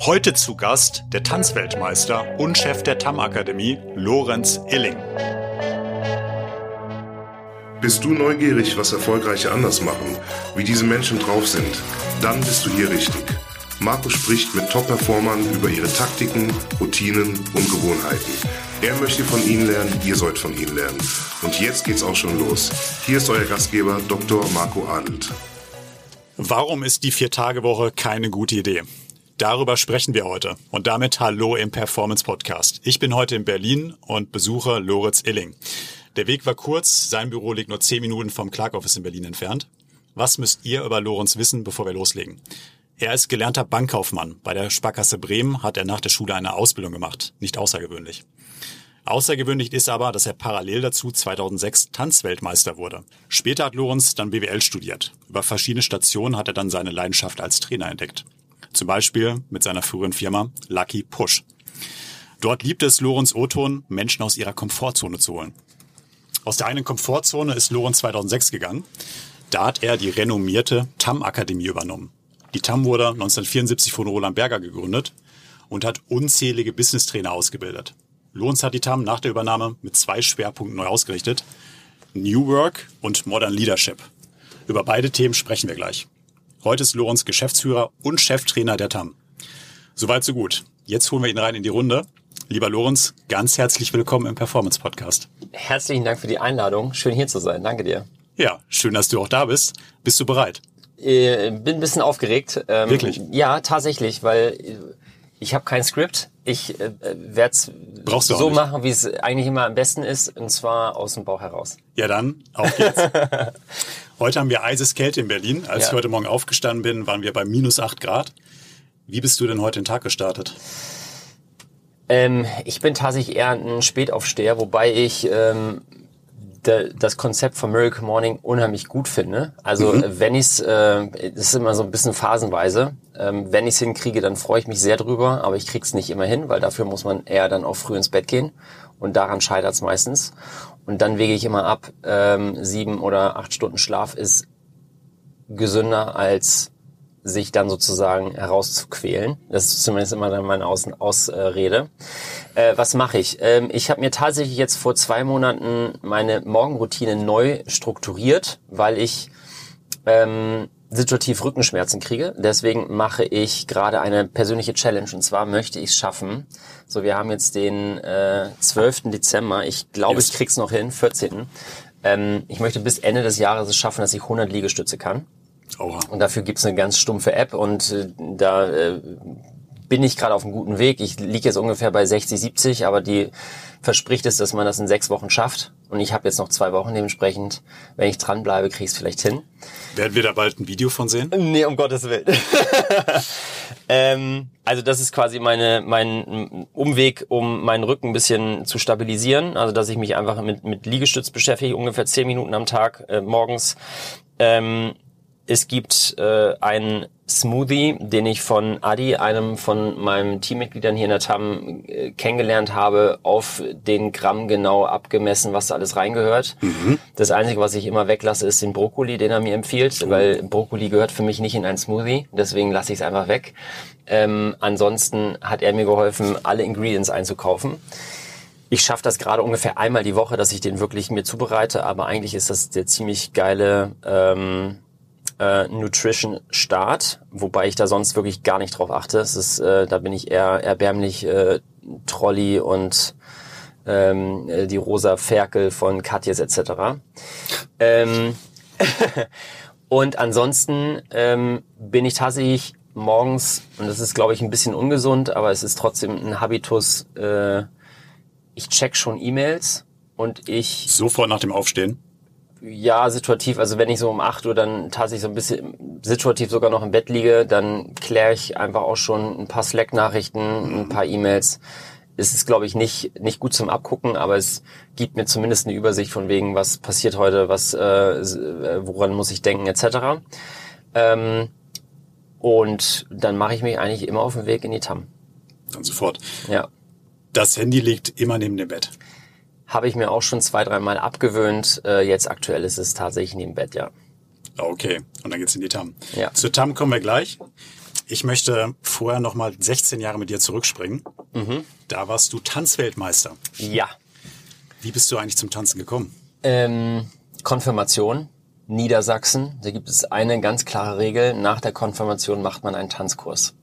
Heute zu Gast der Tanzweltmeister und Chef der TAM-Akademie, Lorenz Illing. Bist du neugierig, was Erfolgreiche anders machen, wie diese Menschen drauf sind? Dann bist du hier richtig. Marco spricht mit Top-Performern über ihre Taktiken, Routinen und Gewohnheiten. Er möchte von ihnen lernen, ihr sollt von ihnen lernen. Und jetzt geht's auch schon los. Hier ist euer Gastgeber Dr. Marco Adelt. Warum ist die Vier-Tage-Woche keine gute Idee? Darüber sprechen wir heute. Und damit hallo im Performance Podcast. Ich bin heute in Berlin und besuche Loritz Illing. Der Weg war kurz, sein Büro liegt nur zehn Minuten vom Clark Office in Berlin entfernt. Was müsst ihr über Lorenz wissen, bevor wir loslegen? Er ist gelernter Bankkaufmann. Bei der Sparkasse Bremen hat er nach der Schule eine Ausbildung gemacht. Nicht außergewöhnlich. Außergewöhnlich ist aber, dass er parallel dazu 2006 Tanzweltmeister wurde. Später hat Lorenz dann BWL studiert. Über verschiedene Stationen hat er dann seine Leidenschaft als Trainer entdeckt. Zum Beispiel mit seiner früheren Firma Lucky Push. Dort liebt es Lorenz Oton, Menschen aus ihrer Komfortzone zu holen. Aus der einen Komfortzone ist Lorenz 2006 gegangen. Da hat er die renommierte TAM-Akademie übernommen. Die TAM wurde 1974 von Roland Berger gegründet und hat unzählige Business-Trainer ausgebildet. Lorenz hat die TAM nach der Übernahme mit zwei Schwerpunkten neu ausgerichtet. New Work und Modern Leadership. Über beide Themen sprechen wir gleich. Heute ist Lorenz Geschäftsführer und Cheftrainer der TAM. Soweit so gut. Jetzt holen wir ihn rein in die Runde. Lieber Lorenz, ganz herzlich willkommen im Performance Podcast. Herzlichen Dank für die Einladung. Schön hier zu sein. Danke dir. Ja, schön, dass du auch da bist. Bist du bereit? Äh, bin ein bisschen aufgeregt. Ähm, Wirklich? Ja, tatsächlich, weil ich habe kein Skript. Ich äh, werde es so machen, wie es eigentlich immer am besten ist, und zwar aus dem Bauch heraus. Ja, dann, auf geht's. heute haben wir eises Kälte in Berlin. Als ja. ich heute Morgen aufgestanden bin, waren wir bei minus acht Grad. Wie bist du denn heute den Tag gestartet? Ähm, ich bin tatsächlich eher ein Spätaufsteher, wobei ich ähm, das Konzept von Miracle Morning unheimlich gut finde. Also mhm. wenn ich's, äh, das ist immer so ein bisschen phasenweise. Ähm, wenn ich's hinkriege, dann freue ich mich sehr drüber, aber ich krieg's nicht immer hin, weil dafür muss man eher dann auch früh ins Bett gehen und daran scheitert's meistens. Und dann wege ich immer ab, ähm, sieben oder acht Stunden Schlaf ist gesünder als sich dann sozusagen herauszuquälen. Das ist zumindest immer dann meine Aus Ausrede. Äh, was mache ich? Ähm, ich habe mir tatsächlich jetzt vor zwei Monaten meine Morgenroutine neu strukturiert, weil ich ähm, situativ Rückenschmerzen kriege. Deswegen mache ich gerade eine persönliche Challenge und zwar möchte ich es schaffen. So, wir haben jetzt den äh, 12. Dezember. Ich glaube, yes. ich krieg's noch hin, 14. Ähm, ich möchte bis Ende des Jahres es schaffen, dass ich 100 Liegestütze kann. Oha. Und dafür gibt's eine ganz stumpfe App und äh, da äh, bin ich gerade auf einem guten Weg. Ich liege jetzt ungefähr bei 60, 70, aber die verspricht es, dass man das in sechs Wochen schafft. Und ich habe jetzt noch zwei Wochen dementsprechend. Wenn ich dranbleibe, kriege ich es vielleicht hin. Werden wir da bald ein Video von sehen? Nee, um Gottes Willen. ähm, also das ist quasi meine, mein Umweg, um meinen Rücken ein bisschen zu stabilisieren. Also dass ich mich einfach mit, mit Liegestütz beschäftige, ungefähr zehn Minuten am Tag äh, morgens. Ähm, es gibt äh, einen Smoothie, den ich von Adi, einem von meinen Teammitgliedern hier in der TAM, äh, kennengelernt habe, auf den Gramm genau abgemessen, was da alles reingehört. Mhm. Das Einzige, was ich immer weglasse, ist den Brokkoli, den er mir empfiehlt, mhm. weil Brokkoli gehört für mich nicht in einen Smoothie, deswegen lasse ich es einfach weg. Ähm, ansonsten hat er mir geholfen, alle Ingredients einzukaufen. Ich schaffe das gerade ungefähr einmal die Woche, dass ich den wirklich mir zubereite, aber eigentlich ist das der ziemlich geile ähm, äh, Nutrition Start, wobei ich da sonst wirklich gar nicht drauf achte. Es ist, äh, da bin ich eher erbärmlich äh, Trolley und ähm, äh, die rosa Ferkel von Katjes etc. Ähm, und ansonsten ähm, bin ich tatsächlich morgens, und das ist glaube ich ein bisschen ungesund, aber es ist trotzdem ein Habitus, äh, ich check schon E-Mails und ich... Sofort nach dem Aufstehen? Ja, situativ. Also wenn ich so um 8 Uhr dann tatsächlich so ein bisschen situativ sogar noch im Bett liege, dann kläre ich einfach auch schon ein paar Slack-Nachrichten, ein paar E-Mails. Es ist, glaube ich, nicht, nicht gut zum Abgucken, aber es gibt mir zumindest eine Übersicht von wegen, was passiert heute, was, äh, woran muss ich denken, etc. Ähm, und dann mache ich mich eigentlich immer auf den Weg in die TAM. Dann sofort. Ja. Das Handy liegt immer neben dem Bett. Habe ich mir auch schon zwei, dreimal abgewöhnt. Äh, jetzt aktuell ist es tatsächlich neben Bett, ja. Okay, und dann geht's in die TAM. Ja. Zur TAM kommen wir gleich. Ich möchte vorher noch mal 16 Jahre mit dir zurückspringen. Da warst du Tanzweltmeister. Ja. Wie bist du eigentlich zum Tanzen gekommen? Ähm, Konfirmation, Niedersachsen. Da gibt es eine ganz klare Regel. Nach der Konfirmation macht man einen Tanzkurs.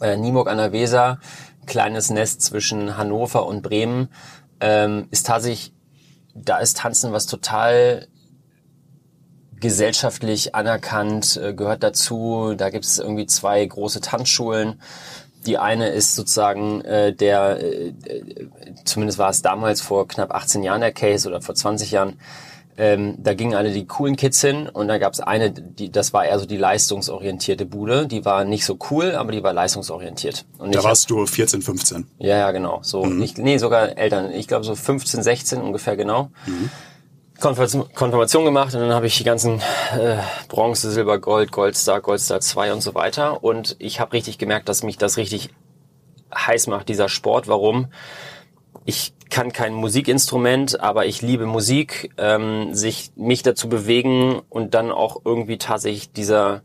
Äh, Nieburg an der Weser, kleines Nest zwischen Hannover und Bremen, ähm, ist tatsächlich, da ist Tanzen was total gesellschaftlich anerkannt, äh, gehört dazu. Da gibt es irgendwie zwei große Tanzschulen. Die eine ist sozusagen äh, der, äh, äh, zumindest war es damals vor knapp 18 Jahren der Case oder vor 20 Jahren, ähm, da gingen alle die coolen Kids hin und da gab es eine, die, das war eher so die leistungsorientierte Bude. Die war nicht so cool, aber die war leistungsorientiert. Und Da ich hab- warst du 14, 15. ja, ja, genau. So, ich, nee, sogar Eltern. Ich glaube so 15, 16 ungefähr genau. Konfirmation, Konfirmation gemacht und dann habe ich die ganzen äh, Bronze, Silber, Gold, Goldstar, Goldstar 2 und so weiter. Und ich habe richtig gemerkt, dass mich das richtig heiß macht, dieser Sport. Warum? Ich kann kein Musikinstrument, aber ich liebe Musik, ähm, sich mich dazu bewegen und dann auch irgendwie tatsächlich dieser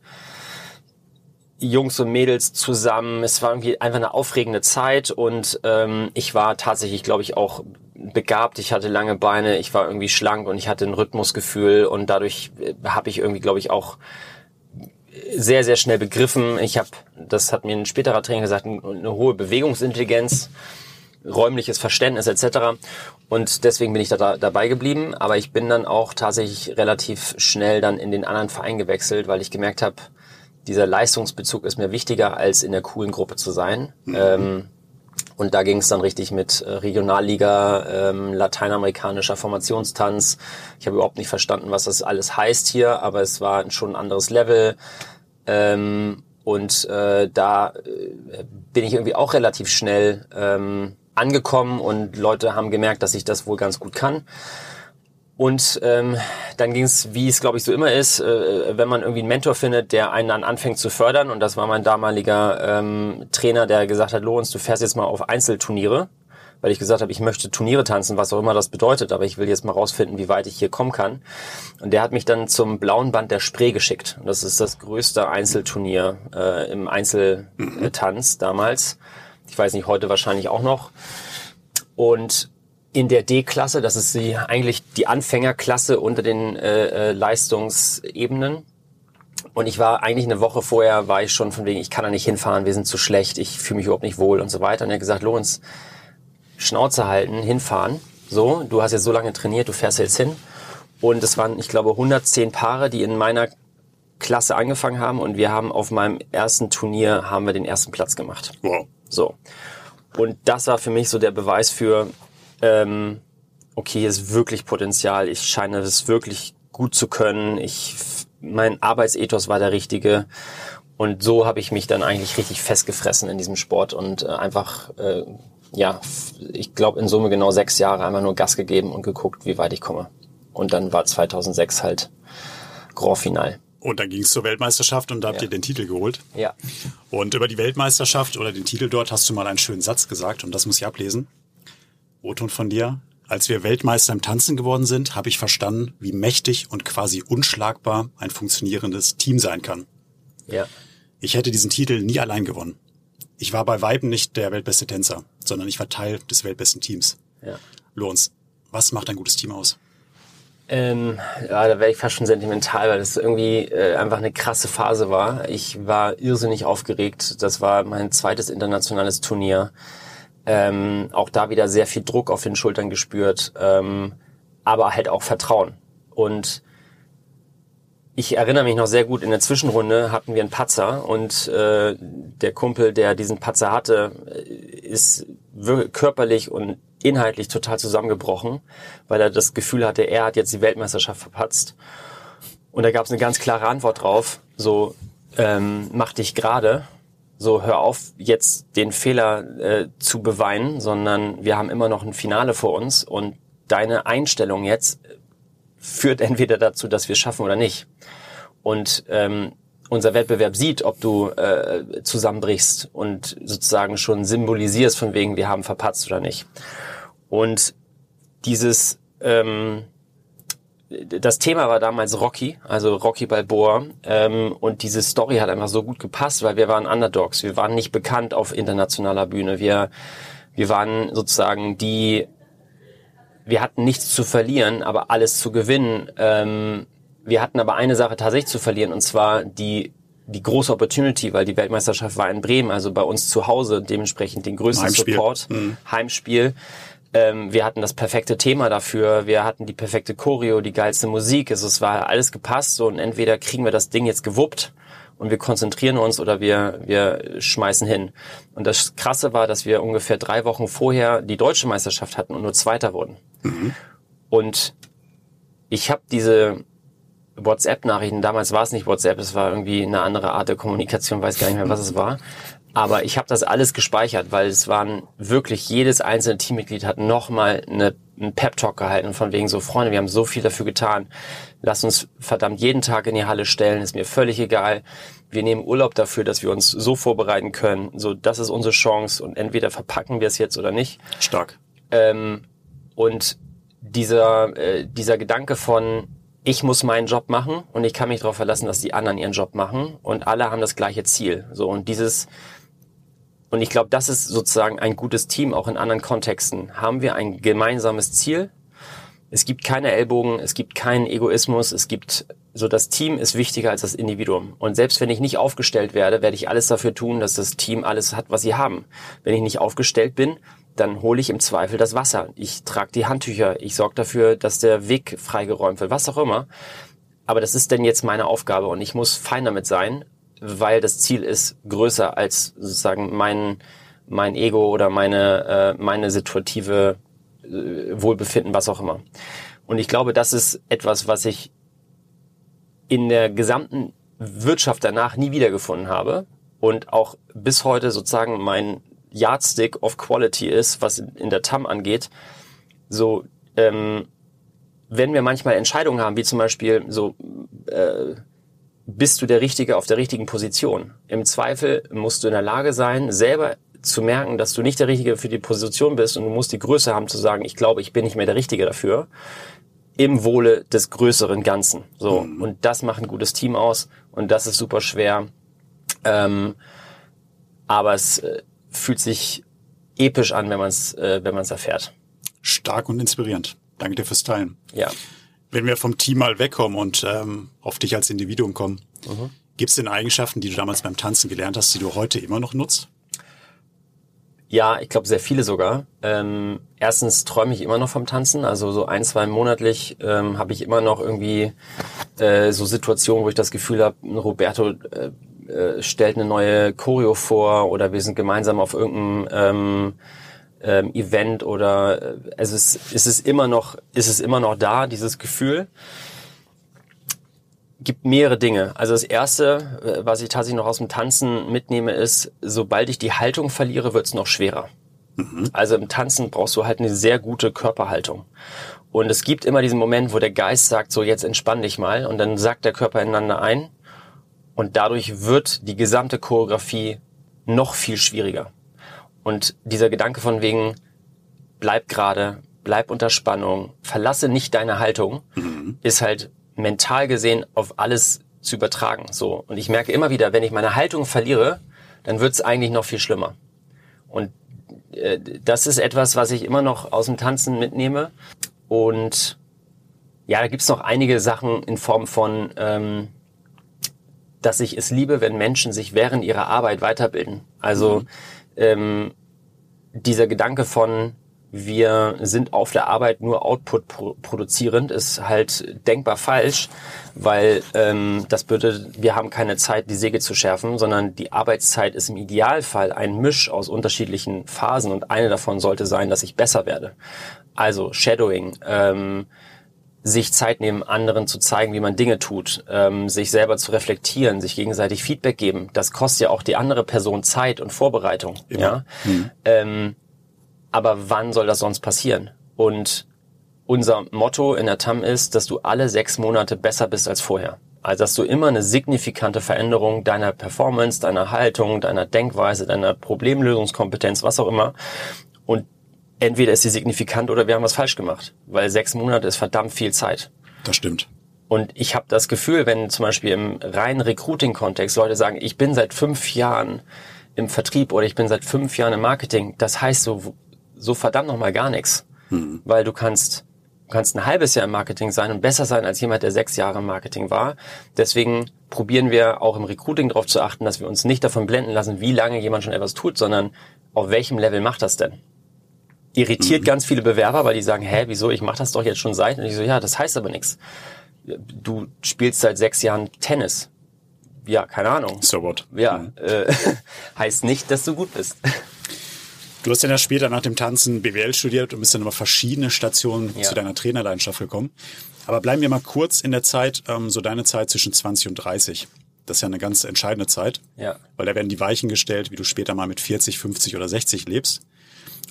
Jungs und Mädels zusammen. Es war irgendwie einfach eine aufregende Zeit und ähm, ich war tatsächlich, glaube ich, auch begabt. Ich hatte lange Beine, ich war irgendwie schlank und ich hatte ein Rhythmusgefühl und dadurch äh, habe ich irgendwie, glaube ich, auch sehr, sehr schnell begriffen. Ich habe, das hat mir ein späterer Trainer gesagt, ein- eine hohe Bewegungsintelligenz, räumliches Verständnis etc. Und deswegen bin ich da, da dabei geblieben. Aber ich bin dann auch tatsächlich relativ schnell dann in den anderen Verein gewechselt, weil ich gemerkt habe, dieser Leistungsbezug ist mir wichtiger, als in der coolen Gruppe zu sein. Ähm, und da ging es dann richtig mit äh, Regionalliga, ähm, lateinamerikanischer Formationstanz. Ich habe überhaupt nicht verstanden, was das alles heißt hier, aber es war schon ein anderes Level. Ähm, und äh, da äh, bin ich irgendwie auch relativ schnell ähm, angekommen und Leute haben gemerkt, dass ich das wohl ganz gut kann. Und ähm, dann ging es, wie es glaube ich so immer ist, äh, wenn man irgendwie einen Mentor findet, der einen dann anfängt zu fördern. Und das war mein damaliger ähm, Trainer, der gesagt hat, Lorenz, du fährst jetzt mal auf Einzelturniere, weil ich gesagt habe, ich möchte Turniere tanzen, was auch immer das bedeutet, aber ich will jetzt mal rausfinden, wie weit ich hier kommen kann. Und der hat mich dann zum blauen Band der Spree geschickt. Und das ist das größte Einzelturnier äh, im Einzeltanz damals. Weiß nicht, heute wahrscheinlich auch noch. Und in der D-Klasse, das ist die, eigentlich die Anfängerklasse unter den äh, äh, Leistungsebenen. Und ich war eigentlich eine Woche vorher, war ich schon von wegen, ich kann da nicht hinfahren, wir sind zu schlecht, ich fühle mich überhaupt nicht wohl und so weiter. Und er hat gesagt, Lorenz, Schnauze halten, hinfahren. So, du hast jetzt so lange trainiert, du fährst jetzt hin. Und es waren, ich glaube, 110 Paare, die in meiner Klasse angefangen haben. Und wir haben auf meinem ersten Turnier, haben wir den ersten Platz gemacht. Wow. So. Und das war für mich so der Beweis für, ähm, okay, hier ist wirklich Potenzial. Ich scheine es wirklich gut zu können. Ich, mein Arbeitsethos war der richtige. Und so habe ich mich dann eigentlich richtig festgefressen in diesem Sport und äh, einfach, äh, ja, ich glaube in Summe genau sechs Jahre einmal nur Gas gegeben und geguckt, wie weit ich komme. Und dann war 2006 halt Grand Final. Und dann ging es zur Weltmeisterschaft und da habt Ja. ihr den Titel geholt. Ja. Und über die Weltmeisterschaft oder den Titel dort hast du mal einen schönen Satz gesagt und das muss ich ablesen. O-Ton von dir. Als wir Weltmeister im Tanzen geworden sind, habe ich verstanden, wie mächtig und quasi unschlagbar ein funktionierendes Team sein kann. Ja. Ich hätte diesen Titel nie allein gewonnen. Ich war bei Weiben nicht der weltbeste Tänzer, sondern ich war Teil des weltbesten Teams. Ja. Lorenz, was macht ein gutes Team aus? Ähm, ja, da wäre ich fast schon sentimental, weil das irgendwie äh, einfach eine krasse Phase war. Ich war irrsinnig aufgeregt. Das war mein zweites internationales Turnier. Ähm, auch da wieder sehr viel Druck auf den Schultern gespürt, ähm, aber halt auch Vertrauen. Und ich erinnere mich noch sehr gut, in der Zwischenrunde hatten wir einen Patzer und äh, der Kumpel, der diesen Patzer hatte, äh, ist körperlich und inhaltlich total zusammengebrochen, weil er das Gefühl hatte, er hat jetzt die Weltmeisterschaft verpatzt. Und da gab es eine ganz klare Antwort drauf, so ähm, mach dich gerade, so hör auf jetzt den Fehler äh, zu beweinen, sondern wir haben immer noch ein Finale vor uns und deine Einstellung jetzt führt entweder dazu, dass wir schaffen oder nicht. Und ähm, unser Wettbewerb sieht, ob du äh, zusammenbrichst und sozusagen schon symbolisierst von wegen, wir haben verpatzt oder nicht. Und dieses ähm, das Thema war damals Rocky, also Rocky Balboa. Ähm, und diese Story hat einfach so gut gepasst, weil wir waren Underdogs. Wir waren nicht bekannt auf internationaler Bühne. Wir, wir waren sozusagen die, wir hatten nichts zu verlieren, aber alles zu gewinnen. Ähm, wir hatten aber eine Sache tatsächlich zu verlieren, und zwar die die große Opportunity, weil die Weltmeisterschaft war in Bremen, also bei uns zu Hause, dementsprechend den größten Heimspiel. Support, Mhm. Heimspiel. Ähm, wir hatten das perfekte Thema dafür, wir hatten die perfekte Choreo, die geilste Musik, also es war alles gepasst so, und entweder kriegen wir das Ding jetzt gewuppt und wir konzentrieren uns oder wir, wir schmeißen hin. Und das Krasse war, dass wir ungefähr drei Wochen vorher die deutsche Meisterschaft hatten und nur Zweiter wurden. Und ich habe diese WhatsApp-Nachrichten, damals war es nicht WhatsApp, es war irgendwie eine andere Art der Kommunikation, weiß gar nicht mehr, was es war. Aber ich habe das alles gespeichert, weil es waren wirklich, jedes einzelne Teammitglied hat nochmal eine, einen Pep-Talk gehalten von wegen so, Freunde, wir haben so viel dafür getan. Lass uns verdammt jeden Tag in die Halle stellen, ist mir völlig egal. Wir nehmen Urlaub dafür, dass wir uns so vorbereiten können. So, das ist unsere Chance und entweder verpacken wir es jetzt oder nicht. Stark. Ähm, und dieser, äh, dieser Gedanke von, ich muss meinen Job machen und ich kann mich darauf verlassen, dass die anderen ihren Job machen und alle haben das gleiche Ziel. So und dieses und ich glaube, das ist sozusagen ein gutes Team auch in anderen Kontexten. Haben wir ein gemeinsames Ziel? Es gibt keine Ellbogen, es gibt keinen Egoismus, es gibt so das Team ist wichtiger als das Individuum. Und selbst wenn ich nicht aufgestellt werde, werde ich alles dafür tun, dass das Team alles hat, was sie haben. Wenn ich nicht aufgestellt bin, dann hole ich im Zweifel das Wasser. Ich trage die Handtücher, ich sorge dafür, dass der Weg freigeräumt wird, was auch immer. Aber das ist denn jetzt meine Aufgabe und ich muss fein damit sein, weil das Ziel ist größer als sozusagen mein, mein Ego oder meine, äh, meine situative äh, Wohlbefinden, was auch immer. Und ich glaube, das ist etwas, was ich in der gesamten Wirtschaft danach nie wiedergefunden habe und auch bis heute sozusagen mein Yardstick of Quality ist, was in der TAM angeht. So, ähm, wenn wir manchmal Entscheidungen haben, wie zum Beispiel so, äh, bist du der Richtige auf der richtigen Position? Im Zweifel musst du in der Lage sein, selber zu merken, dass du nicht der Richtige für die Position bist und du musst die Größe haben zu sagen, ich glaube, ich bin nicht mehr der Richtige dafür, im Wohle des größeren Ganzen. So Mhm. und das macht ein gutes Team aus und das ist super schwer. Ähm, aber es äh, fühlt sich episch an, wenn man es äh, wenn man es erfährt. Stark und inspirierend. Danke dir fürs Teilen. Ja. Wenn wir vom Team mal wegkommen und ähm, auf dich als Individuum kommen, gibt es denn Eigenschaften, die du damals beim Tanzen gelernt hast, die du heute immer noch nutzt? Ja, ich glaube sehr viele sogar. Ähm, erstens träume ich immer noch vom Tanzen, also so ein, zwei monatlich ähm, habe ich immer noch irgendwie äh, so Situationen, wo ich das Gefühl habe, Roberto äh, äh, stellt eine neue Choreo vor oder wir sind gemeinsam auf irgendeinem ähm, ähm, Event oder äh, es, es ist immer noch, ist es immer noch da, dieses Gefühl gibt mehrere Dinge. Also das erste, äh, was ich tatsächlich noch aus dem Tanzen mitnehme, ist, sobald ich die Haltung verliere, wird es noch schwerer. Also im Tanzen brauchst du halt eine sehr gute Körperhaltung. Und es gibt immer diesen Moment, wo der Geist sagt, so jetzt entspann dich mal und dann sagt der Körper ineinander ein und dadurch wird die gesamte Choreografie noch viel schwieriger. Und dieser Gedanke von wegen, bleib gerade, bleib unter Spannung, verlasse nicht deine Haltung, ist halt mental gesehen auf alles zu übertragen. So. Und ich merke immer wieder, wenn ich meine Haltung verliere, dann wird es eigentlich noch viel schlimmer. Und äh, das ist etwas, was ich immer noch aus dem Tanzen mitnehme. Und ja, da gibt's noch einige Sachen in Form von, ähm, dass ich es liebe, wenn Menschen sich während ihrer Arbeit weiterbilden. Also ähm, dieser Gedanke von, wir sind auf der Arbeit nur Output pro produzierend, ist halt denkbar falsch, weil ähm, das bedeutet, wir haben keine Zeit, die Säge zu schärfen, sondern die Arbeitszeit ist im Idealfall ein Misch aus unterschiedlichen Phasen und eine davon sollte sein, dass ich besser werde. Also Shadowing, ähm, sich Zeit nehmen, anderen zu zeigen, wie man Dinge tut, ähm, sich selber zu reflektieren, sich gegenseitig Feedback geben. Das kostet ja auch die andere Person Zeit und Vorbereitung. Ja. Ähm, aber wann soll das sonst passieren? Und unser Motto in der TAM ist, dass du alle sechs Monate besser bist als vorher. Also dass du immer eine signifikante Veränderung deiner Performance, deiner Haltung, deiner Denkweise, deiner Problemlösungskompetenz, was auch immer. Und entweder ist sie signifikant oder wir haben was falsch gemacht. Weil sechs Monate ist verdammt viel Zeit. Das stimmt. Und ich habe das Gefühl, wenn zum Beispiel im reinen Recruiting-Kontext Leute sagen, ich bin seit fünf Jahren im Vertrieb oder ich bin seit fünf Jahren im Marketing, das heißt so, so verdammt nochmal gar nichts. Mhm. Weil du kannst, du kannst ein halbes Jahr im Marketing sein und besser sein als jemand, der sechs Jahre im Marketing war. Deswegen probieren wir auch im Recruiting darauf zu achten, dass wir uns nicht davon blenden lassen, wie lange jemand schon etwas tut, sondern auf welchem Level macht das denn? Irritiert mhm. ganz viele Bewerber, weil die sagen, hä, wieso, ich mache das doch jetzt schon seit. Und ich so, ja, das heißt aber nichts. Du spielst seit sechs Jahren Tennis. Ja, keine Ahnung. So what? Ja, mhm. äh, heißt nicht, dass du gut bist. Du hast dann ja später nach dem Tanzen BWL studiert und bist dann über verschiedene Stationen ja. zu deiner Trainerleidenschaft gekommen. Aber bleiben wir mal kurz in der Zeit, ähm, so deine Zeit zwischen 20 und 30. Das ist ja eine ganz entscheidende Zeit. Ja. Weil da werden die Weichen gestellt, wie du später mal mit 40, 50 oder 60 lebst.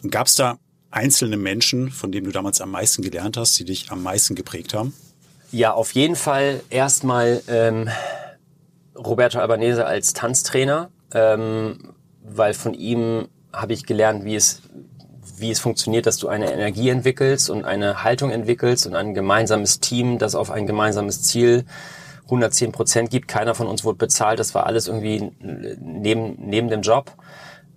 Und gab es da einzelne Menschen, von denen du damals am meisten gelernt hast, die dich am meisten geprägt haben? Ja, auf jeden Fall erstmal ähm, Roberto Albanese als Tanztrainer, ähm, weil von ihm habe ich gelernt, wie es wie es funktioniert, dass du eine Energie entwickelst und eine Haltung entwickelst und ein gemeinsames Team, das auf ein gemeinsames Ziel 110 Prozent gibt. Keiner von uns wurde bezahlt. Das war alles irgendwie neben, neben dem Job.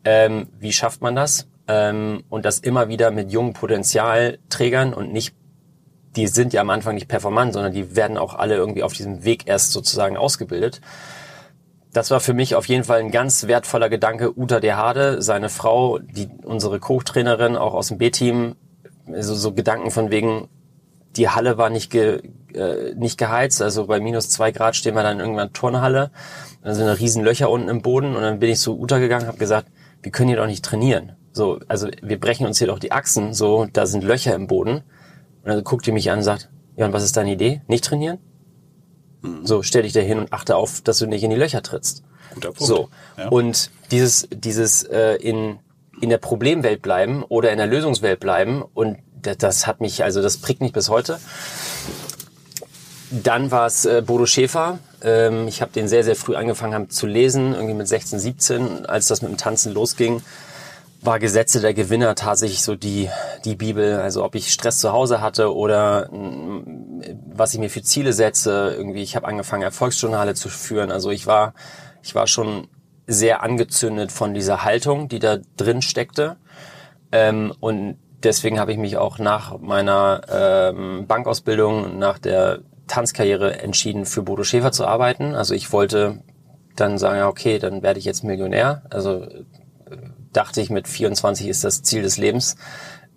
Ähm, wie schafft man das? Ähm, und das immer wieder mit jungen Potenzialträgern und nicht, die sind ja am Anfang nicht performant, sondern die werden auch alle irgendwie auf diesem Weg erst sozusagen ausgebildet. Das war für mich auf jeden Fall ein ganz wertvoller Gedanke. Uta De Hade, seine Frau, die unsere Kochtrainerin auch aus dem B-Team, so, so Gedanken von wegen, die Halle war nicht, ge, äh, nicht geheizt, also bei minus zwei Grad stehen wir dann irgendwann Turnhalle, dann sind da riesen Löcher unten im Boden und dann bin ich zu Uta gegangen, habe gesagt, wir können hier doch nicht trainieren. So, also wir brechen uns hier doch die Achsen, so, da sind Löcher im Boden. Und dann guckt die mich an und sagt, ja, und was ist deine Idee? Nicht trainieren? Mhm. So, stell dich da hin und achte auf, dass du nicht in die Löcher trittst. Guter Punkt. So. Ja. Und dieses, dieses äh, in, in der Problemwelt bleiben oder in der Lösungswelt bleiben und das, das hat mich, also das prägt mich bis heute. Dann war es äh, Bodo Schäfer. Ähm, ich habe den sehr, sehr früh angefangen haben zu lesen, irgendwie mit 16, 17, als das mit dem Tanzen losging war Gesetze der Gewinner tatsächlich so die, die Bibel. Also ob ich Stress zu Hause hatte oder mm, was ich mir für Ziele setze. Irgendwie, ich habe angefangen, Erfolgsjournale zu führen. Also ich war, ich war schon sehr angezündet von dieser Haltung, die da drin steckte. Ähm, und deswegen habe ich mich auch nach meiner ähm, Bankausbildung, nach der Tanzkarriere entschieden, für Bodo Schäfer zu arbeiten. Also ich wollte dann sagen, okay, dann werde ich jetzt Millionär. Also dachte ich, mit 24 ist das Ziel des Lebens.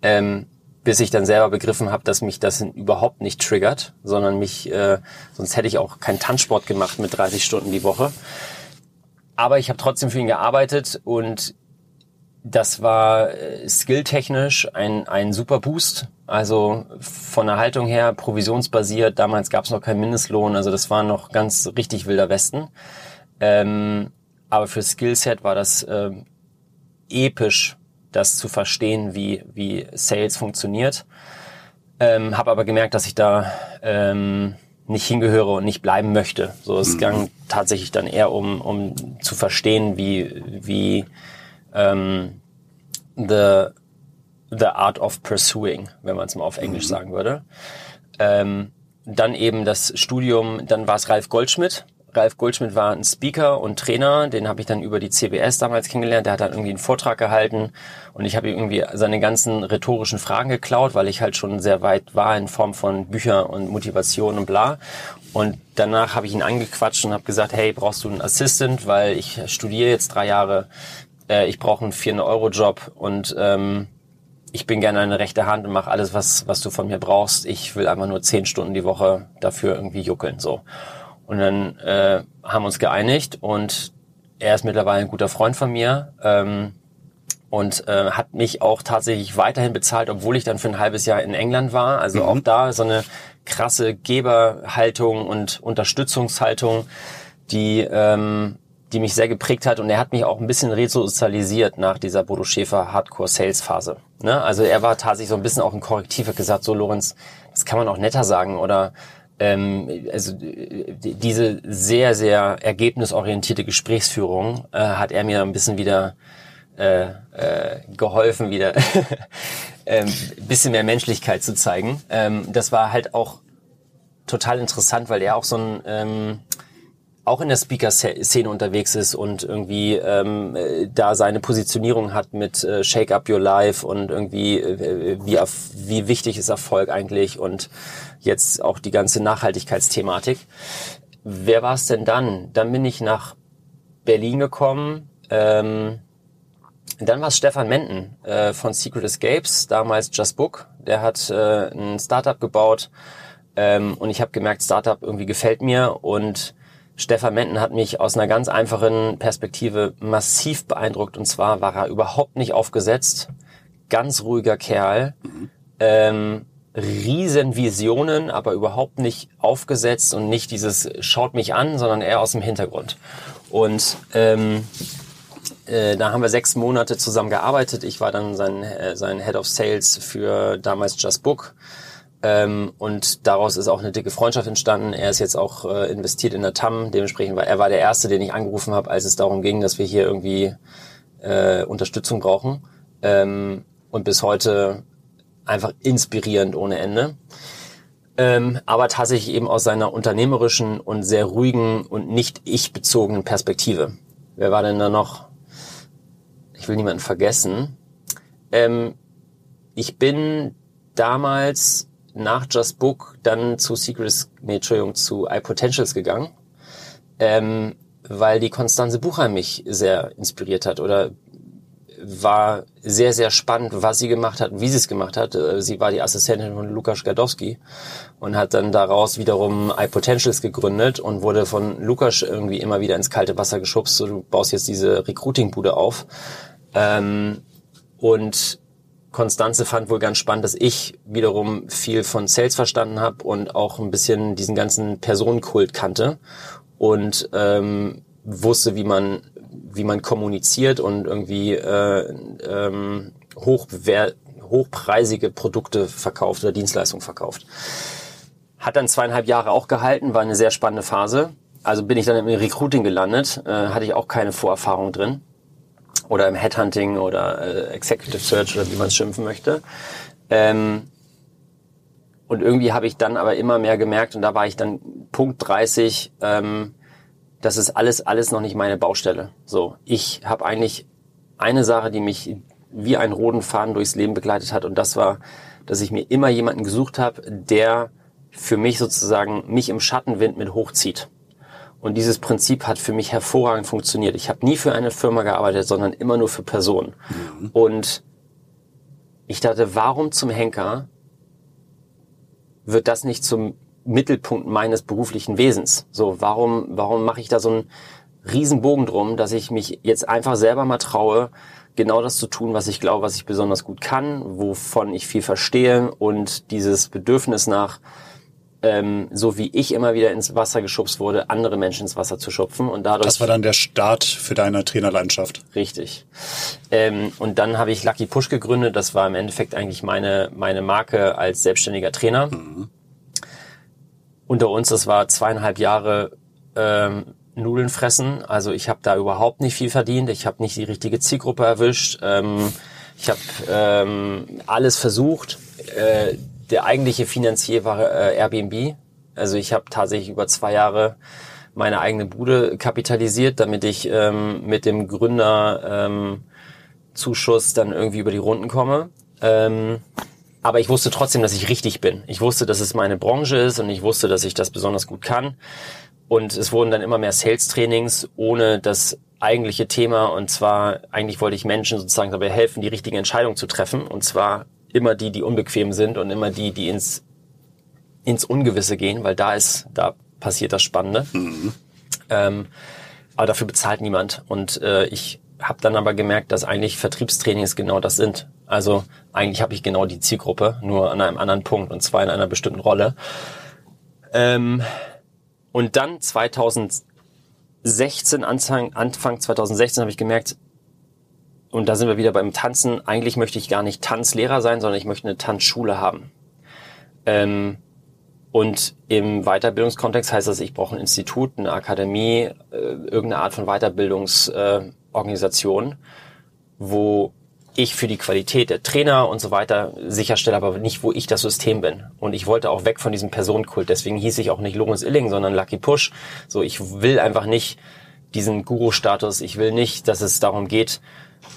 Ähm, bis ich dann selber begriffen habe, dass mich das überhaupt nicht triggert, sondern mich, äh, sonst hätte ich auch keinen Tanzsport gemacht mit 30 Stunden die Woche. Aber ich habe trotzdem für ihn gearbeitet und das war äh, skilltechnisch ein, ein super Boost. Also von der Haltung her provisionsbasiert. Damals gab es noch keinen Mindestlohn, also das war noch ganz richtig wilder Westen. Ähm, aber für Skillset war das äh, episch, das zu verstehen, wie, wie Sales funktioniert. Ähm, habe aber gemerkt, dass ich da ähm, nicht hingehöre und nicht bleiben möchte. So, es mhm. ging tatsächlich dann eher um, um zu verstehen, wie, wie ähm, the, the art of pursuing, wenn man es mal auf Englisch mhm. sagen würde. Ähm, dann eben das Studium, dann war es Ralf Goldschmidt, Ralf Goldschmidt war ein Speaker und Trainer, den habe ich dann über die CBS damals kennengelernt. Der hat dann irgendwie einen Vortrag gehalten und ich habe irgendwie seine ganzen rhetorischen Fragen geklaut, weil ich halt schon sehr weit war in Form von Bücher und Motivation und bla. Und danach habe ich ihn angequatscht und habe gesagt, hey, brauchst du einen Assistant, weil ich studiere jetzt drei Jahre, äh, ich brauche einen 400-Euro-Job und ähm, ich bin gerne eine rechte Hand und mache alles, was, was du von mir brauchst. Ich will einfach nur zehn Stunden die Woche dafür irgendwie juckeln. so. Und dann äh, haben wir uns geeinigt und er ist mittlerweile ein guter Freund von mir ähm, und äh, hat mich auch tatsächlich weiterhin bezahlt, obwohl ich dann für ein halbes Jahr in England war. Also mhm. auch da so eine krasse Geberhaltung und Unterstützungshaltung, die ähm, die mich sehr geprägt hat und er hat mich auch ein bisschen resozialisiert nach dieser Bodo Schäfer Hardcore Sales Phase. Ne? Also er war tatsächlich so ein bisschen auch ein Korrektiv, hat gesagt, so Lorenz, das kann man auch netter sagen oder ähm, also diese sehr, sehr ergebnisorientierte Gesprächsführung äh, hat er mir ein bisschen wieder äh, äh, geholfen, wieder ähm, bisschen mehr Menschlichkeit zu zeigen. Ähm, das war halt auch total interessant, weil er auch so ein ähm, auch in der Speaker-Szene unterwegs ist und irgendwie ähm, da seine Positionierung hat mit äh, Shake Up Your Life und irgendwie äh, wie, wie wichtig ist Erfolg eigentlich und jetzt auch die ganze Nachhaltigkeitsthematik. Wer war es denn dann? Dann bin ich nach Berlin gekommen. Ähm, dann war es Stefan Menden äh, von Secret Escapes, damals Just Book. Der hat äh, ein Startup gebaut ähm, und ich habe gemerkt, Startup irgendwie gefällt mir und Stefan Menden hat mich aus einer ganz einfachen Perspektive massiv beeindruckt. Und zwar war er überhaupt nicht aufgesetzt, ganz ruhiger Kerl, ähm, riesen Visionen, aber überhaupt nicht aufgesetzt und nicht dieses schaut mich an, sondern eher aus dem Hintergrund. Und ähm, äh, da haben wir sechs Monate zusammen gearbeitet. Ich war dann sein, äh, sein Head of Sales für damals Just Book. Ähm, und daraus ist auch eine dicke Freundschaft entstanden. Er ist jetzt auch äh, investiert in der TAM. Dementsprechend war er war der Erste, den ich angerufen habe, als es darum ging, dass wir hier irgendwie äh, Unterstützung brauchen. Ähm, und bis heute einfach inspirierend ohne Ende. Ähm, aber tatsächlich eben aus seiner unternehmerischen und sehr ruhigen und nicht ich-bezogenen Perspektive. Wer war denn da noch? Ich will niemanden vergessen. Ähm, ich bin damals nach Just Book dann zu Secrets, nee, Entschuldigung, zu iPotentials gegangen, ähm, weil die Konstanze Buchheim mich sehr inspiriert hat oder war sehr, sehr spannend, was sie gemacht hat und wie sie es gemacht hat. Äh, sie war die Assistentin von Lukas Gadowski und hat dann daraus wiederum iPotentials gegründet und wurde von Lukas irgendwie immer wieder ins kalte Wasser geschubst. So, du baust jetzt diese Recruiting-Bude auf. Ähm, und Konstanze fand wohl ganz spannend, dass ich wiederum viel von Sales verstanden habe und auch ein bisschen diesen ganzen Personenkult kannte und ähm, wusste, wie man wie man kommuniziert und irgendwie äh, ähm, hochbewer hochpreisige Produkte verkauft oder Dienstleistungen verkauft. Hat dann zweieinhalb Jahre auch gehalten, war eine sehr spannende Phase. Also bin ich dann im Recruiting gelandet, äh, hatte ich auch keine Vorerfahrung drin oder im Headhunting oder äh, Executive Search oder wie man es schimpfen möchte. Ähm, und irgendwie habe ich dann aber immer mehr gemerkt und da war ich dann Punkt 30, ähm, das ist alles alles noch nicht meine Baustelle. So, ich habe eigentlich eine Sache, die mich wie ein roten Faden durchs Leben begleitet hat und das war, dass ich mir immer jemanden gesucht habe, der für mich sozusagen mich im Schattenwind mit hochzieht. Und dieses Prinzip hat für mich hervorragend funktioniert. Ich habe nie für eine Firma gearbeitet, sondern immer nur für Personen. Mhm. Und ich dachte, warum zum Henker wird das nicht zum Mittelpunkt meines beruflichen Wesens? So, warum, warum mache ich da so einen Riesenbogen drum, dass ich mich jetzt einfach selber mal traue, genau das zu tun, was ich glaube, was ich besonders gut kann, wovon ich viel verstehe und dieses Bedürfnis nach ähm, so wie ich immer wieder ins Wasser geschubst wurde, andere Menschen ins Wasser zu schubsen und dadurch. Das war dann der Start für deine Trainerleidenschaft. Richtig. Ähm, und dann habe ich Lucky Push gegründet. Das war im Endeffekt eigentlich meine meine Marke als selbstständiger Trainer. Mhm. Unter uns, das war zweieinhalb Jahre ähm, Nudeln fressen. Also ich habe da überhaupt nicht viel verdient. Ich habe nicht die richtige Zielgruppe erwischt. Ähm, ich habe ähm, alles versucht. Äh, der eigentliche Finanzier war äh, Airbnb. Also ich habe tatsächlich über zwei Jahre meine eigene Bude kapitalisiert, damit ich ähm, mit dem Gründer ähm, Zuschuss dann irgendwie über die Runden komme. Ähm, aber ich wusste trotzdem, dass ich richtig bin. Ich wusste, dass es meine Branche ist und ich wusste, dass ich das besonders gut kann. Und es wurden dann immer mehr Sales-Trainings ohne das eigentliche Thema. Und zwar, eigentlich wollte ich Menschen sozusagen dabei helfen, die richtige Entscheidung zu treffen. Und zwar immer die, die unbequem sind und immer die, die ins, ins Ungewisse gehen, weil da ist, da passiert das Spannende. Mhm. Ähm, aber dafür bezahlt niemand. Und äh, ich habe dann aber gemerkt, dass eigentlich Vertriebstrainings genau das sind. Also eigentlich habe ich genau die Zielgruppe, nur an einem anderen Punkt und zwar in einer bestimmten Rolle. Ähm, und dann 2016, Anfang, Anfang 2016 habe ich gemerkt, und da sind wir wieder beim Tanzen. Eigentlich möchte ich gar nicht Tanzlehrer sein, sondern ich möchte eine Tanzschule haben. Ähm, und im Weiterbildungskontext heißt das, ich brauche ein Institut, eine Akademie, äh, irgendeine Art von Weiterbildungsorganisation, äh, wo ich für die Qualität der Trainer und so weiter sicherstelle, aber nicht, wo ich das System bin. Und ich wollte auch weg von diesem Personenkult. Deswegen hieß ich auch nicht Lorenz Illing, sondern Lucky Push. So, ich will einfach nicht diesen Guru-Status. Ich will nicht, dass es darum geht,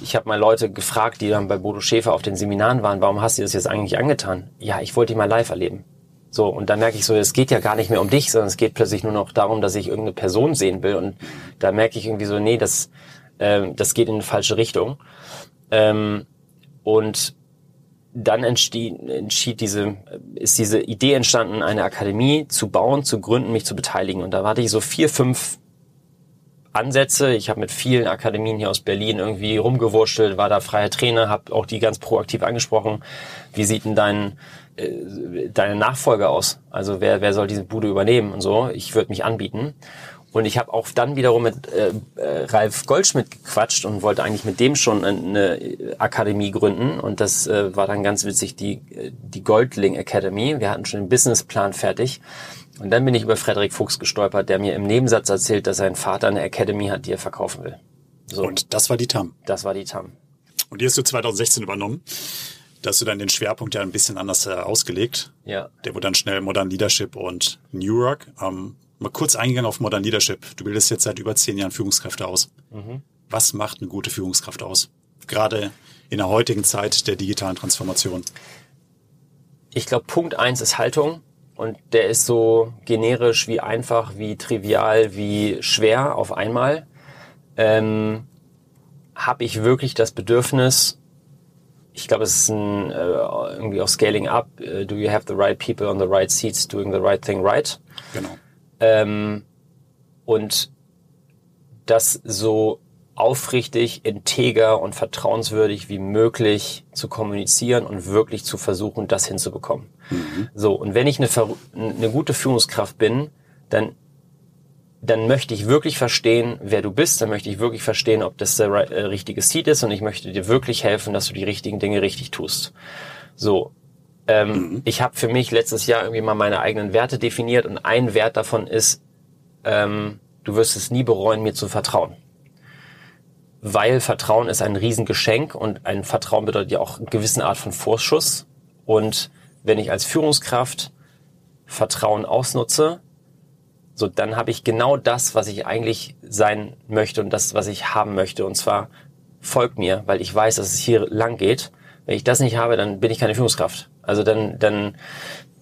ich habe mal Leute gefragt, die dann bei Bodo Schäfer auf den Seminaren waren, warum hast du das jetzt eigentlich angetan? Ja, ich wollte die mal live erleben. So, und dann merke ich so, es geht ja gar nicht mehr um dich, sondern es geht plötzlich nur noch darum, dass ich irgendeine Person sehen will. Und da merke ich irgendwie so, nee, das, äh, das geht in eine falsche Richtung. Ähm, und dann entschied, entschied diese, ist diese Idee entstanden, eine Akademie zu bauen, zu gründen, mich zu beteiligen. Und da hatte ich so vier, fünf Ansätze. Ich habe mit vielen Akademien hier aus Berlin irgendwie rumgewurschtelt, war da freier Trainer, habe auch die ganz proaktiv angesprochen. Wie sieht denn dein äh, deine Nachfolger aus? Also wer wer soll diese Bude übernehmen und so? Ich würde mich anbieten. Und ich habe auch dann wiederum mit äh, äh, Ralf Goldschmidt gequatscht und wollte eigentlich mit dem schon eine Akademie gründen. Und das äh, war dann ganz witzig, die, die Goldling Academy. Wir hatten schon den Businessplan fertig. Und dann bin ich über Frederik Fuchs gestolpert, der mir im Nebensatz erzählt, dass sein Vater eine Academy hat, die er verkaufen will. So. Und das war die TAM. Das war die TAM. Und die hast du 2016 übernommen. Da hast du dann den Schwerpunkt ja ein bisschen anders äh, ausgelegt. Ja. Der wurde dann schnell Modern Leadership und New Work. Ähm, mal kurz eingegangen auf Modern Leadership. Du bildest jetzt seit über zehn Jahren Führungskräfte aus. Mhm. Was macht eine gute Führungskraft aus? Gerade in der heutigen Zeit der digitalen Transformation. Ich glaube, Punkt eins ist Haltung. Und der ist so generisch wie einfach, wie trivial, wie schwer auf einmal. Ähm, Habe ich wirklich das Bedürfnis, ich glaube, es ist ein, äh, irgendwie auch Scaling Up, uh, do you have the right people on the right seats doing the right thing right? Genau. Ähm, und das so aufrichtig, integer und vertrauenswürdig wie möglich zu kommunizieren und wirklich zu versuchen, das hinzubekommen. Mhm. So, und wenn ich eine, eine gute Führungskraft bin, dann dann möchte ich wirklich verstehen, wer du bist, dann möchte ich wirklich verstehen, ob das der äh, richtige Seed ist und ich möchte dir wirklich helfen, dass du die richtigen Dinge richtig tust. So, ähm, mhm. ich habe für mich letztes Jahr irgendwie mal meine eigenen Werte definiert und ein Wert davon ist, ähm, du wirst es nie bereuen, mir zu vertrauen weil Vertrauen ist ein Riesengeschenk und ein Vertrauen bedeutet ja auch eine gewisse Art von Vorschuss. Und wenn ich als Führungskraft Vertrauen ausnutze, so dann habe ich genau das, was ich eigentlich sein möchte und das, was ich haben möchte. Und zwar folgt mir, weil ich weiß, dass es hier lang geht. Wenn ich das nicht habe, dann bin ich keine Führungskraft. Also dann, dann,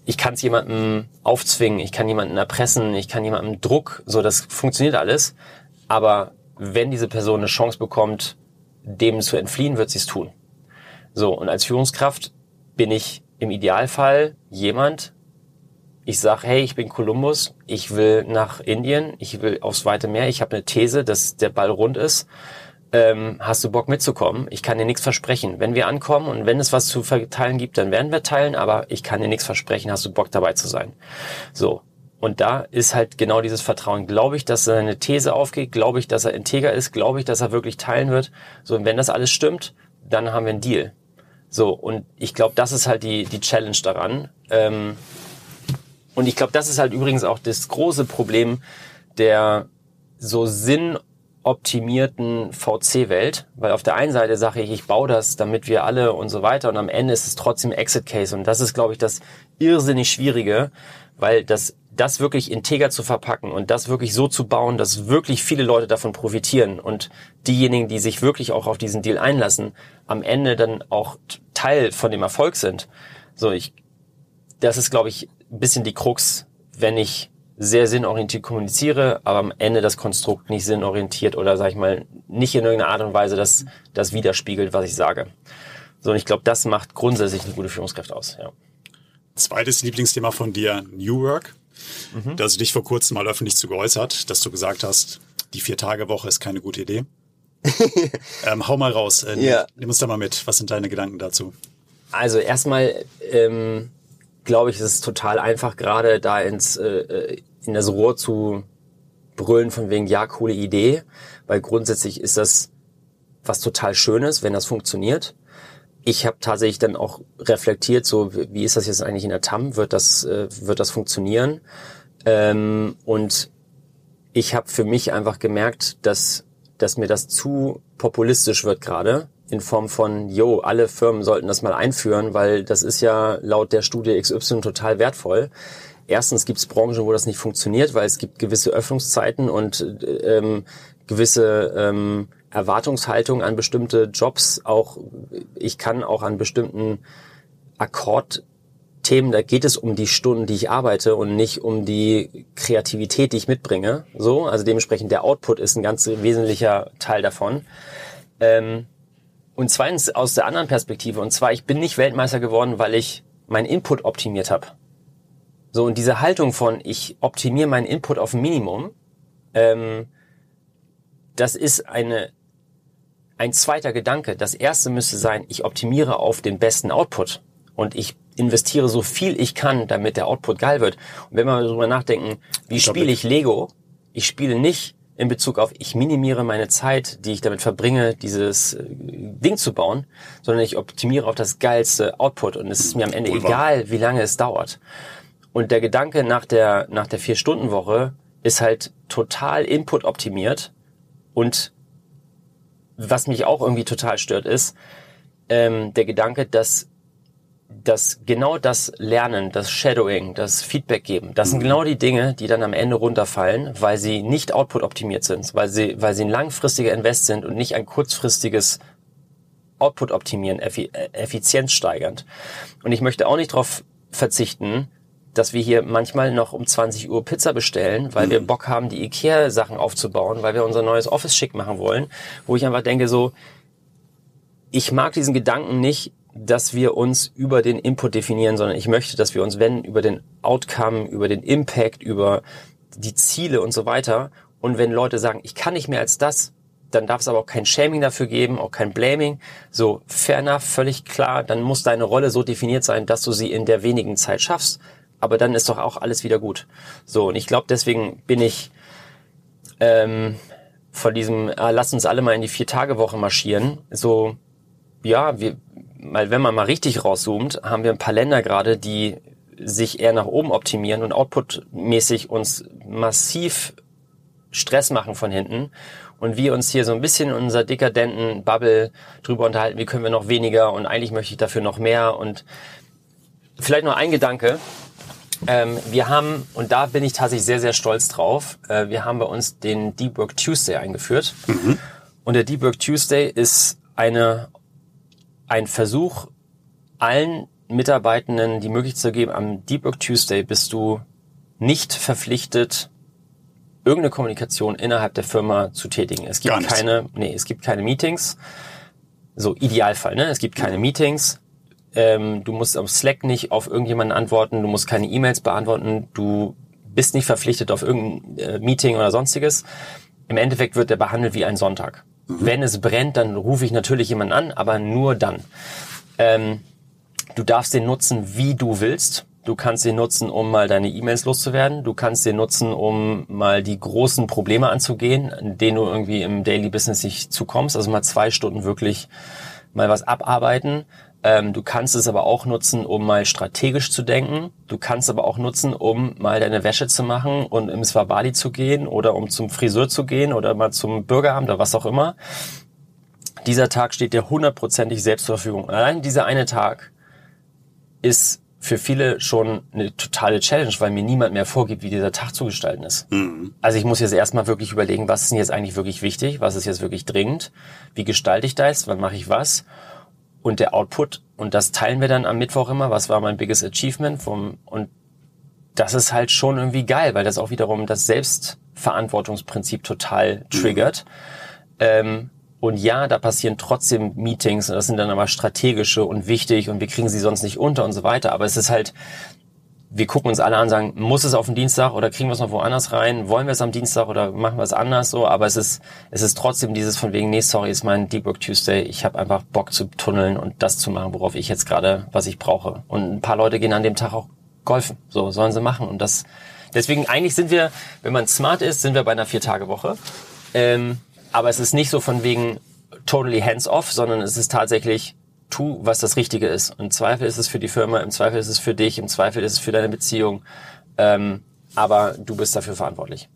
ich kann es jemandem aufzwingen, ich kann jemanden erpressen, ich kann jemandem Druck, so das funktioniert alles. Aber wenn diese Person eine Chance bekommt, dem zu entfliehen, wird sie es tun. So, und als Führungskraft bin ich im Idealfall jemand, ich sage, hey, ich bin Kolumbus, ich will nach Indien, ich will aufs weite Meer, ich habe eine These, dass der Ball rund ist. Ähm, hast du Bock mitzukommen? Ich kann dir nichts versprechen. Wenn wir ankommen und wenn es was zu verteilen gibt, dann werden wir teilen, aber ich kann dir nichts versprechen, hast du Bock dabei zu sein. So, und da ist halt genau dieses Vertrauen. Glaube ich, dass seine These aufgeht? Glaube ich, dass er integer ist? Glaube ich, dass er wirklich teilen wird? So, und wenn das alles stimmt, dann haben wir einen Deal. So, und ich glaube, das ist halt die, die Challenge daran. Ähm, und ich glaube, das ist halt übrigens auch das große Problem der so sinnoptimierten VC-Welt, weil auf der einen Seite sage ich, ich baue das, damit wir alle und so weiter, und am Ende ist es trotzdem Exit Case. Und das ist, glaube ich, das irrsinnig Schwierige, weil das das wirklich integer zu verpacken und das wirklich so zu bauen, dass wirklich viele Leute davon profitieren und diejenigen, die sich wirklich auch auf diesen Deal einlassen, am Ende dann auch Teil von dem Erfolg sind. So, ich, das ist, glaube ich, ein bisschen die Krux, wenn ich sehr sinnorientiert kommuniziere, aber am Ende das Konstrukt nicht sinnorientiert oder, sag ich mal, nicht in irgendeiner Art und Weise das, das widerspiegelt, was ich sage. So, und ich glaube, das macht grundsätzlich eine gute Führungskraft aus, ja. Zweites Lieblingsthema von dir, New Work. Mhm. Da hast du dich vor kurzem mal öffentlich zu geäußert, dass du gesagt hast, die Vier-Tage-Woche ist keine gute Idee. ähm, hau mal raus. Äh, ja. Nimm uns da mal mit. Was sind deine Gedanken dazu? Also erstmal ähm, glaube ich, es ist total einfach, gerade da ins äh, in das Rohr zu brüllen von wegen, ja, coole Idee, weil grundsätzlich ist das was total Schönes, wenn das funktioniert ich habe tatsächlich dann auch reflektiert, so wie ist das jetzt eigentlich in der TAM? Wird das, äh, wird das funktionieren? Ähm, und ich habe für mich einfach gemerkt, dass, dass mir das zu populistisch wird gerade. in Form von, yo, alle Firmen sollten das mal einführen, weil das ist ja laut der Studie XY total wertvoll. Erstens gibt es Branchen, wo das nicht funktioniert, weil es gibt gewisse Öffnungszeiten und ähm, gewisse ähm, Erwartungshaltung an bestimmte Jobs. Auch ich kann auch an bestimmten Akkordthemen, da geht es um die Stunden, die ich arbeite und nicht um die Kreativität, die ich mitbringe. So, also dementsprechend der Output ist ein ganz wesentlicher Teil davon. Ähm, und zweitens aus der anderen Perspektive, und zwar, ich bin nicht Weltmeister geworden, weil ich meinen Input optimiert habe. So, und diese Haltung von, ich optimiere meinen Input auf ein Minimum, ähm, das ist eine, ein zweiter Gedanke. Das erste müsste sein, ich optimiere auf den besten Output und ich investiere so viel ich kann, damit der Output geil wird. Und wenn wir darüber nachdenken, wie spiele ich Lego? Ich spiele nicht in Bezug auf, ich minimiere meine Zeit, die ich damit verbringe, dieses äh, Ding zu bauen, sondern ich optimiere auf das geilste Output und es ist mir am Ende egal, wie lange es dauert. Und der Gedanke nach der, nach der Vier-Stunden-Woche ist halt total Input optimiert und was mich auch irgendwie total stört ist, ähm, der Gedanke, dass dass genau das Lernen, das Shadowing, das Feedback geben, das sind mhm. genau die Dinge, die dann am Ende runterfallen, weil sie nicht Output optimiert sind, weil sie, weil sie ein langfristiger Invest sind und nicht ein kurzfristiges Output optimieren, Effizienz steigernd. Und ich möchte auch nicht darauf verzichten, dass wir hier manchmal noch um 20 Uhr Pizza bestellen, weil mhm. wir Bock haben, die Ikea-Sachen aufzubauen, weil wir unser neues Office schick machen wollen, wo ich einfach denke so, ich mag diesen Gedanken nicht, dass wir uns über den Input definieren, sondern ich möchte, dass wir uns, wenn, über den Outcome, über den Impact, über die Ziele und so weiter. Und wenn Leute sagen, ich kann nicht mehr als das, dann darf es aber auch kein Shaming dafür geben, auch kein Blaming. So, fair enough, völlig klar, dann muss deine Rolle so definiert sein, dass du sie in der wenigen Zeit schaffst. Aber dann ist doch auch alles wieder gut. So, und ich glaube, deswegen bin ich ähm, von diesem, äh, lass uns alle mal in die Vier-Tage-Woche marschieren, so, ja, wir, mal, wenn man mal richtig rauszoomt, haben wir ein paar Länder gerade, die sich eher nach oben optimieren und outputmäßig uns massiv Stress machen von hinten und wir uns hier so ein bisschen in unserer dekadenten Bubble drüber unterhalten, wie können wir noch weniger und eigentlich möchte ich dafür noch mehr und vielleicht noch ein Gedanke. Ähm, wir haben, und da bin ich tatsächlich sehr, sehr stolz drauf, äh, wir haben bei uns den Deep Work Tuesday eingeführt. Mhm. Und der Deep Work Tuesday ist eine ein Versuch, allen Mitarbeitenden die Möglichkeit zu geben, am Deep Work Tuesday bist du nicht verpflichtet, irgendeine Kommunikation innerhalb der Firma zu tätigen. Es gibt keine, nee, es gibt keine Meetings. So Idealfall, ne? Es gibt keine Meetings. Ähm, du musst auf Slack nicht auf irgendjemanden antworten. Du musst keine E-Mails beantworten. Du bist nicht verpflichtet auf irgendein äh, Meeting oder sonstiges. Im Endeffekt wird der behandelt wie ein Sonntag. Mhm. Wenn es brennt, dann rufe ich natürlich jemanden an, aber nur dann. Ähm, du darfst den nutzen, wie du willst. Du kannst den nutzen, um mal deine E-Mails loszuwerden. Du kannst den nutzen, um mal die großen Probleme anzugehen, denen du irgendwie im Daily Business nicht zukommst. Also mal zwei Stunden wirklich mal was abarbeiten. Ähm, du kannst es aber auch nutzen, um mal strategisch zu denken. Du kannst aber auch nutzen, um mal deine Wäsche zu machen und im Swabali zu gehen oder um zum Friseur zu gehen oder mal zum Bürgeramt oder was auch immer. Dieser Tag steht dir hundertprozentig selbst zur Verfügung. Allein dieser eine Tag ist für viele schon eine totale Challenge, weil mir niemand mehr vorgibt, wie dieser Tag zu gestalten ist. Mhm. Also ich muss jetzt erstmal wirklich überlegen, was ist denn jetzt eigentlich wirklich wichtig, was ist jetzt wirklich dringend, wie gestalte ich das, wann mache ich was und der Output. Und das teilen wir dann am Mittwoch immer. Was war mein biggest achievement vom, und das ist halt schon irgendwie geil, weil das auch wiederum das Selbstverantwortungsprinzip total triggert. Mhm. Ähm, und ja, da passieren trotzdem Meetings und das sind dann aber strategische und wichtig und wir kriegen sie sonst nicht unter und so weiter. Aber es ist halt wir gucken uns alle an, sagen, muss es auf den Dienstag oder kriegen wir es noch woanders rein? Wollen wir es am Dienstag oder machen wir es anders so? Aber es ist, es ist trotzdem dieses von wegen, nee, sorry, ist mein Deep Work Tuesday. Ich habe einfach Bock zu tunneln und das zu machen, worauf ich jetzt gerade, was ich brauche. Und ein paar Leute gehen an dem Tag auch golfen. So, sollen sie machen. Und das, deswegen eigentlich sind wir, wenn man smart ist, sind wir bei einer Vier-Tage-Woche. Ähm, aber es ist nicht so von wegen totally hands-off, sondern es ist tatsächlich, tu, was das Richtige ist. Im Zweifel ist es für die Firma, im Zweifel ist es für dich, im Zweifel ist es für deine Beziehung. Ähm, aber du bist dafür verantwortlich.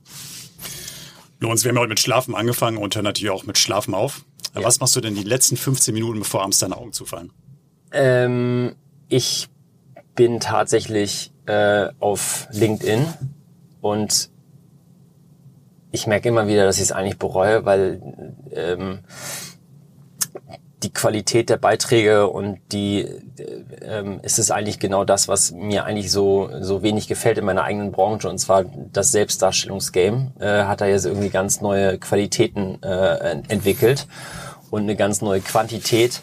Lorenz, wir haben heute mit Schlafen angefangen und hören natürlich auch mit Schlafen auf. Ja. Was machst du denn die letzten 15 Minuten, bevor abends deine Augen zufallen? Ähm, ich bin tatsächlich äh, auf LinkedIn und ich merke immer wieder, dass ich es eigentlich bereue, weil ähm, die Qualität der Beiträge und die ähm, ist es eigentlich genau das, was mir eigentlich so so wenig gefällt in meiner eigenen Branche und zwar das Selbstdarstellungsgame äh, hat da jetzt irgendwie ganz neue Qualitäten äh, entwickelt und eine ganz neue Quantität.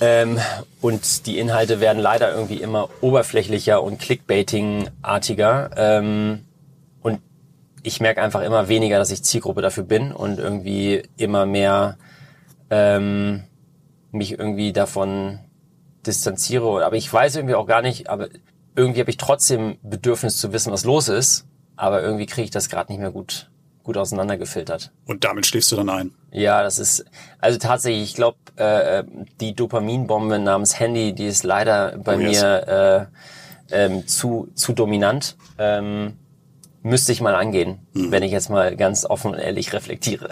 Ähm, und die Inhalte werden leider irgendwie immer oberflächlicher und Clickbaiting-artiger. Ähm, und ich merke einfach immer weniger, dass ich Zielgruppe dafür bin und irgendwie immer mehr ähm, mich irgendwie davon distanziere. Aber ich weiß irgendwie auch gar nicht, aber irgendwie habe ich trotzdem Bedürfnis zu wissen, was los ist. Aber irgendwie kriege ich das gerade nicht mehr gut, gut auseinandergefiltert. Und damit schläfst du dann ein? Ja, das ist, also tatsächlich, ich glaube, äh, die Dopaminbombe namens Handy, die ist leider bei oh, yes. mir äh, ähm, zu, zu dominant. Ähm, müsste ich mal angehen, hm. wenn ich jetzt mal ganz offen und ehrlich reflektiere.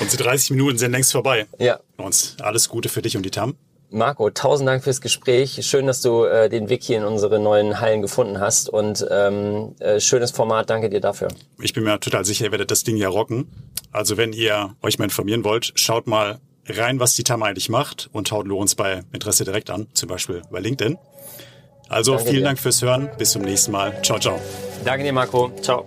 Unsere 30 Minuten sind längst vorbei. Ja. Und alles Gute für dich und die TAM. Marco, tausend Dank fürs Gespräch. Schön, dass du äh, den Weg hier in unsere neuen Hallen gefunden hast und ähm, äh, schönes Format. Danke dir dafür. Ich bin mir total sicher, ihr werdet das Ding ja rocken. Also wenn ihr euch mal informieren wollt, schaut mal rein, was die TAM eigentlich macht und haut Lorenz bei Interesse direkt an, zum Beispiel bei LinkedIn. Also Danke vielen dir. Dank fürs Hören. Bis zum nächsten Mal. Ciao, ciao. Danke dir, Marco. Ciao.